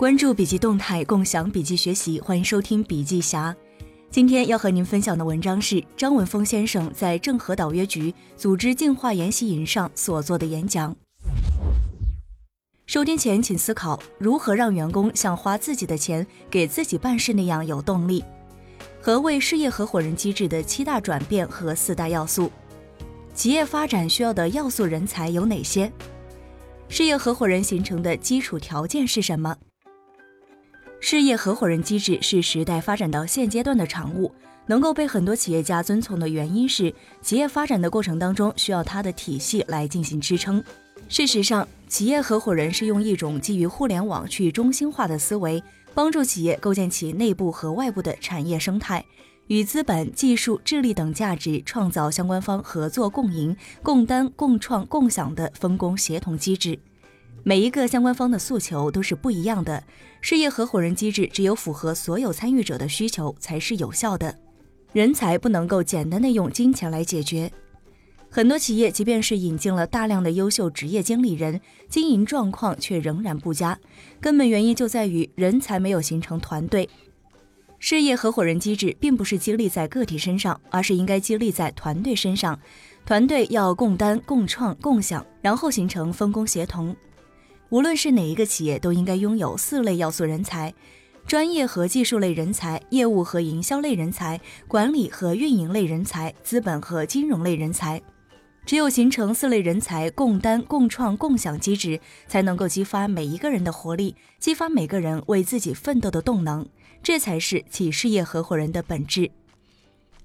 关注笔记动态，共享笔记学习，欢迎收听笔记侠。今天要和您分享的文章是张文峰先生在郑和岛约局组织净化研习营上所做的演讲。收听前，请思考如何让员工像花自己的钱给自己办事那样有动力。何谓事业合伙人机制的七大转变和四大要素？企业发展需要的要素人才有哪些？事业合伙人形成的基础条件是什么？事业合伙人机制是时代发展到现阶段的产物，能够被很多企业家遵从的原因是，企业发展的过程当中需要它的体系来进行支撑。事实上，企业合伙人是用一种基于互联网去中心化的思维。帮助企业构建起内部和外部的产业生态，与资本、技术、智力等价值创造相关方合作共赢、共担、共创、共享的分工协同机制。每一个相关方的诉求都是不一样的，事业合伙人机制只有符合所有参与者的需求才是有效的。人才不能够简单的用金钱来解决。很多企业即便是引进了大量的优秀职业经理人，经营状况却仍然不佳，根本原因就在于人才没有形成团队。事业合伙人机制并不是激励在个体身上，而是应该激励在团队身上。团队要共担、共创、共享，然后形成分工协同。无论是哪一个企业，都应该拥有四类要素人才：专业和技术类人才、业务和营销类人才、管理和运营类人才、资本和金融类人才。只有形成四类人才共担、共创、共享机制，才能够激发每一个人的活力，激发每个人为自己奋斗的动能。这才是企事业合伙人的本质。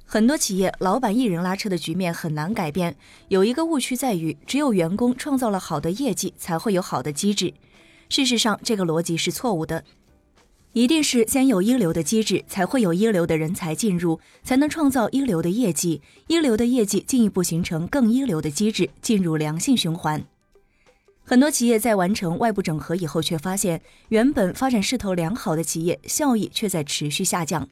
很多企业老板一人拉车的局面很难改变。有一个误区在于，只有员工创造了好的业绩，才会有好的机制。事实上，这个逻辑是错误的。一定是先有一流的机制，才会有一流的人才进入，才能创造一流的业绩，一流的业绩进一步形成更一流的机制，进入良性循环。很多企业在完成外部整合以后，却发现原本发展势头良好的企业效益却在持续下降。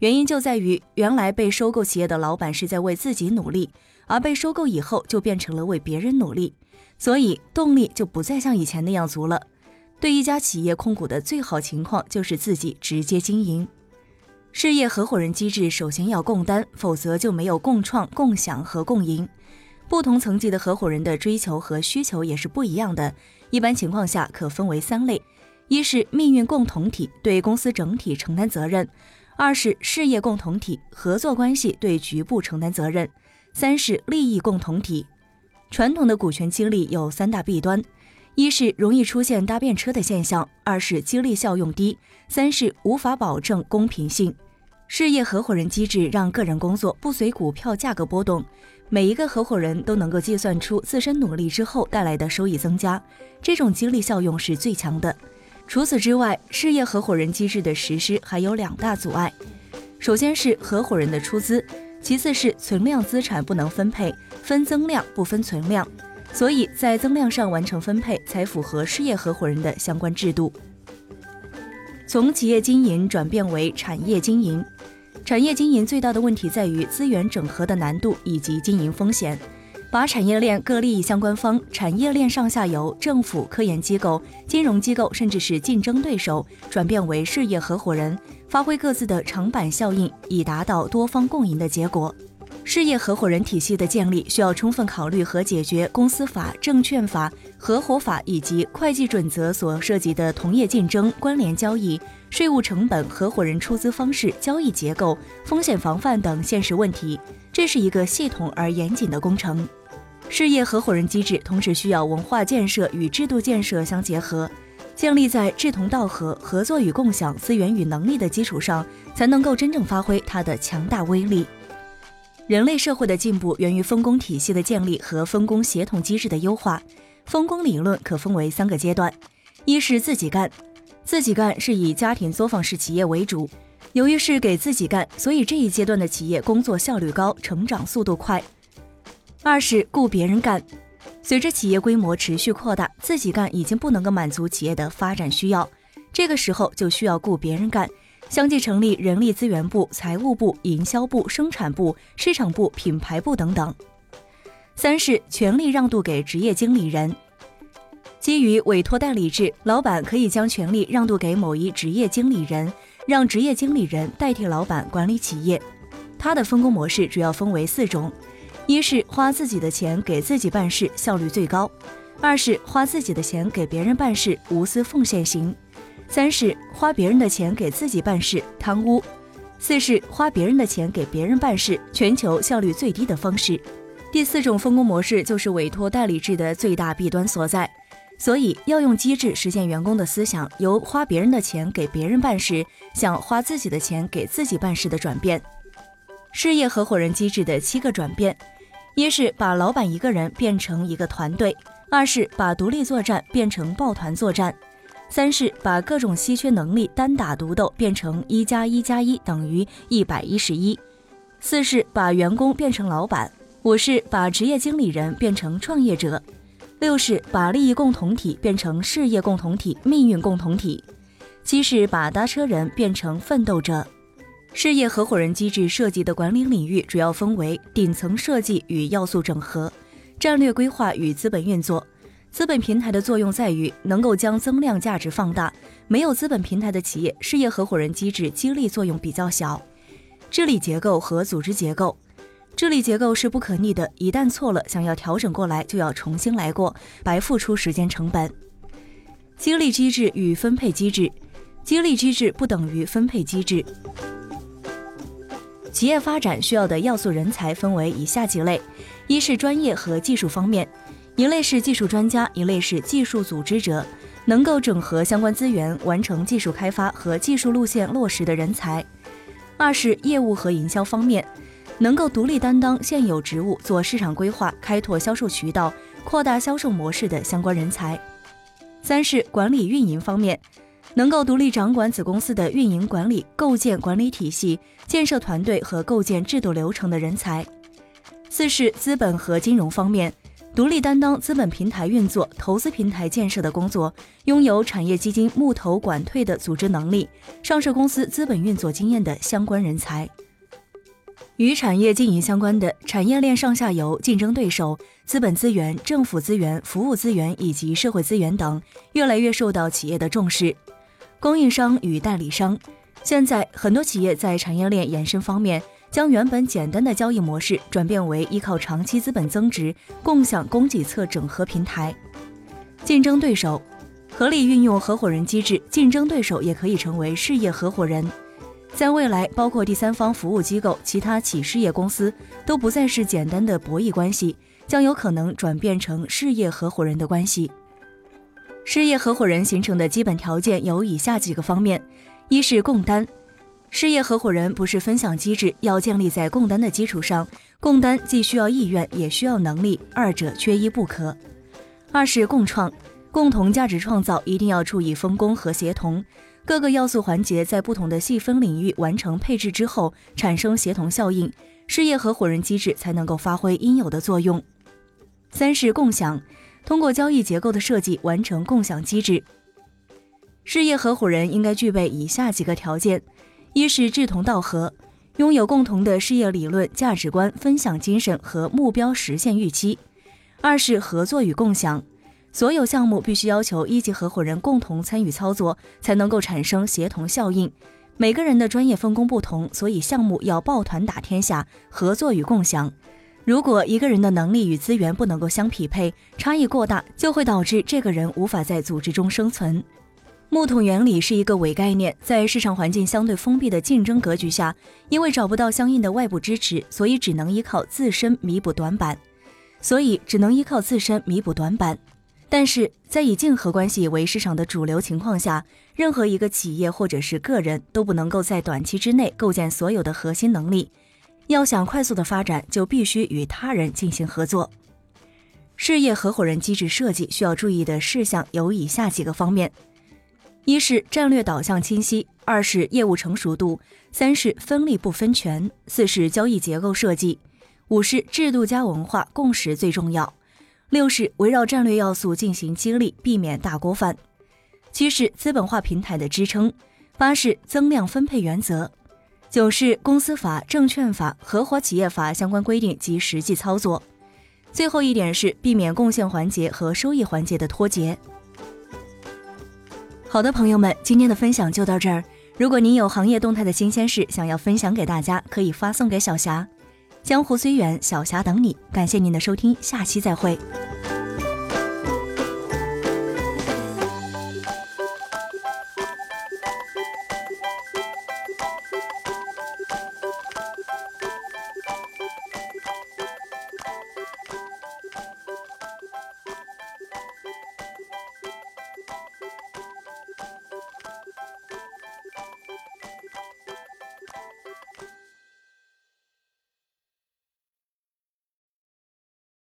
原因就在于原来被收购企业的老板是在为自己努力，而被收购以后就变成了为别人努力，所以动力就不再像以前那样足了。对一家企业控股的最好情况就是自己直接经营。事业合伙人机制首先要共担，否则就没有共创、共享和共赢。不同层级的合伙人的追求和需求也是不一样的。一般情况下可分为三类：一是命运共同体，对公司整体承担责任；二是事业共同体，合作关系对局部承担责任；三是利益共同体。传统的股权激励有三大弊端。一是容易出现搭便车的现象，二是激励效用低，三是无法保证公平性。事业合伙人机制让个人工作不随股票价格波动，每一个合伙人都能够计算出自身努力之后带来的收益增加，这种激励效用是最强的。除此之外，事业合伙人机制的实施还有两大阻碍，首先是合伙人的出资，其次是存量资产不能分配，分增量不分存量。所以在增量上完成分配，才符合事业合伙人的相关制度。从企业经营转变为产业经营，产业经营最大的问题在于资源整合的难度以及经营风险。把产业链各利益相关方、产业链上下游、政府、科研机构、金融机构，甚至是竞争对手，转变为事业合伙人，发挥各自的长板效应，以达到多方共赢的结果。事业合伙人体系的建立需要充分考虑和解决公司法、证券法、合伙法以及会计准则所涉及的同业竞争、关联交易、税务成本、合伙人出资方式、交易结构、风险防范等现实问题。这是一个系统而严谨的工程。事业合伙人机制同时需要文化建设与制度建设相结合，建立在志同道合、合作与共享、资源与能力的基础上，才能够真正发挥它的强大威力。人类社会的进步源于分工体系的建立和分工协同机制的优化。分工理论可分为三个阶段：一是自己干，自己干是以家庭作坊式企业为主。由于是给自己干，所以这一阶段的企业工作效率高，成长速度快。二是雇别人干，随着企业规模持续扩大，自己干已经不能够满足企业的发展需要，这个时候就需要雇别人干。相继成立人力资源部、财务部、营销部、生产部、市场部、品牌部等等。三是权力让渡给职业经理人。基于委托代理制，老板可以将权力让渡给某一职业经理人，让职业经理人代替老板管理企业。他的分工模式主要分为四种：一是花自己的钱给自己办事，效率最高；二是花自己的钱给别人办事，无私奉献型；三是花别人的钱给自己办事，贪污；四是花别人的钱给别人办事，全球效率最低的方式。第四种分工模式就是委托代理制的最大弊端所在。所以要用机制实现员工的思想由花别人的钱给别人办事，向花自己的钱给自己办事的转变。事业合伙人机制的七个转变：一是把老板一个人变成一个团队；二是把独立作战变成抱团作战；三是把各种稀缺能力单打独斗变成一加一加一等于一百一十一；四是把员工变成老板；五是把职业经理人变成创业者。六是把利益共同体变成事业共同体、命运共同体；七是把搭车人变成奋斗者。事业合伙人机制设计的管理领域主要分为顶层设计与要素整合、战略规划与资本运作。资本平台的作用在于能够将增量价值放大。没有资本平台的企业，事业合伙人机制激励作用比较小。治理结构和组织结构。治理结构是不可逆的，一旦错了，想要调整过来就要重新来过，白付出时间成本。激励机制与分配机制，激励机制不等于分配机制。企业发展需要的要素人才分为以下几类：一是专业和技术方面，一类是技术专家，一类是技术组织者，能够整合相关资源，完成技术开发和技术路线落实的人才；二是业务和营销方面。能够独立担当现有职务，做市场规划、开拓销售渠道、扩大销售模式的相关人才；三是管理运营方面，能够独立掌管子公司的运营管理、构建管理体系、建设团队和构建制度流程的人才；四是资本和金融方面，独立担当资本平台运作、投资平台建设的工作，拥有产业基金募投管退的组织能力、上市公司资本运作经验的相关人才。与产业经营相关的产业链上下游、竞争对手、资本资源、政府资源、服务资源以及社会资源等，越来越受到企业的重视。供应商与代理商，现在很多企业在产业链延伸方面，将原本简单的交易模式转变为依靠长期资本增值、共享供给侧整合平台。竞争对手，合理运用合伙人机制，竞争对手也可以成为事业合伙人。在未来，包括第三方服务机构、其他企事业公司，都不再是简单的博弈关系，将有可能转变成事业合伙人的关系。事业合伙人形成的基本条件有以下几个方面：一是共担，事业合伙人不是分享机制，要建立在共担的基础上，共担既需要意愿，也需要能力，二者缺一不可；二是共创，共同价值创造一定要注意分工和协同。各个要素环节在不同的细分领域完成配置之后，产生协同效应，事业合伙人机制才能够发挥应有的作用。三是共享，通过交易结构的设计完成共享机制。事业合伙人应该具备以下几个条件：一是志同道合，拥有共同的事业理论、价值观、分享精神和目标实现预期；二是合作与共享。所有项目必须要求一级合伙人共同参与操作，才能够产生协同效应。每个人的专业分工不同，所以项目要抱团打天下，合作与共享。如果一个人的能力与资源不能够相匹配，差异过大，就会导致这个人无法在组织中生存。木桶原理是一个伪概念，在市场环境相对封闭的竞争格局下，因为找不到相应的外部支持，所以只能依靠自身弥补短板。所以只能依靠自身弥补短板。但是在以竞合关系为市场的主流情况下，任何一个企业或者是个人都不能够在短期之内构建所有的核心能力。要想快速的发展，就必须与他人进行合作。事业合伙人机制设计需要注意的事项有以下几个方面：一是战略导向清晰，二是业务成熟度，三是分利不分权，四是交易结构设计，五是制度加文化共识最重要。六是围绕战略要素进行激励，避免大锅饭；七是资本化平台的支撑；八是增量分配原则；九是公司法、证券法、合伙企业法相关规定及实际操作；最后一点是避免贡献环节和收益环节的脱节。好的，朋友们，今天的分享就到这儿。如果您有行业动态的新鲜事想要分享给大家，可以发送给小霞。江湖虽远，小霞等你。感谢您的收听，下期再会。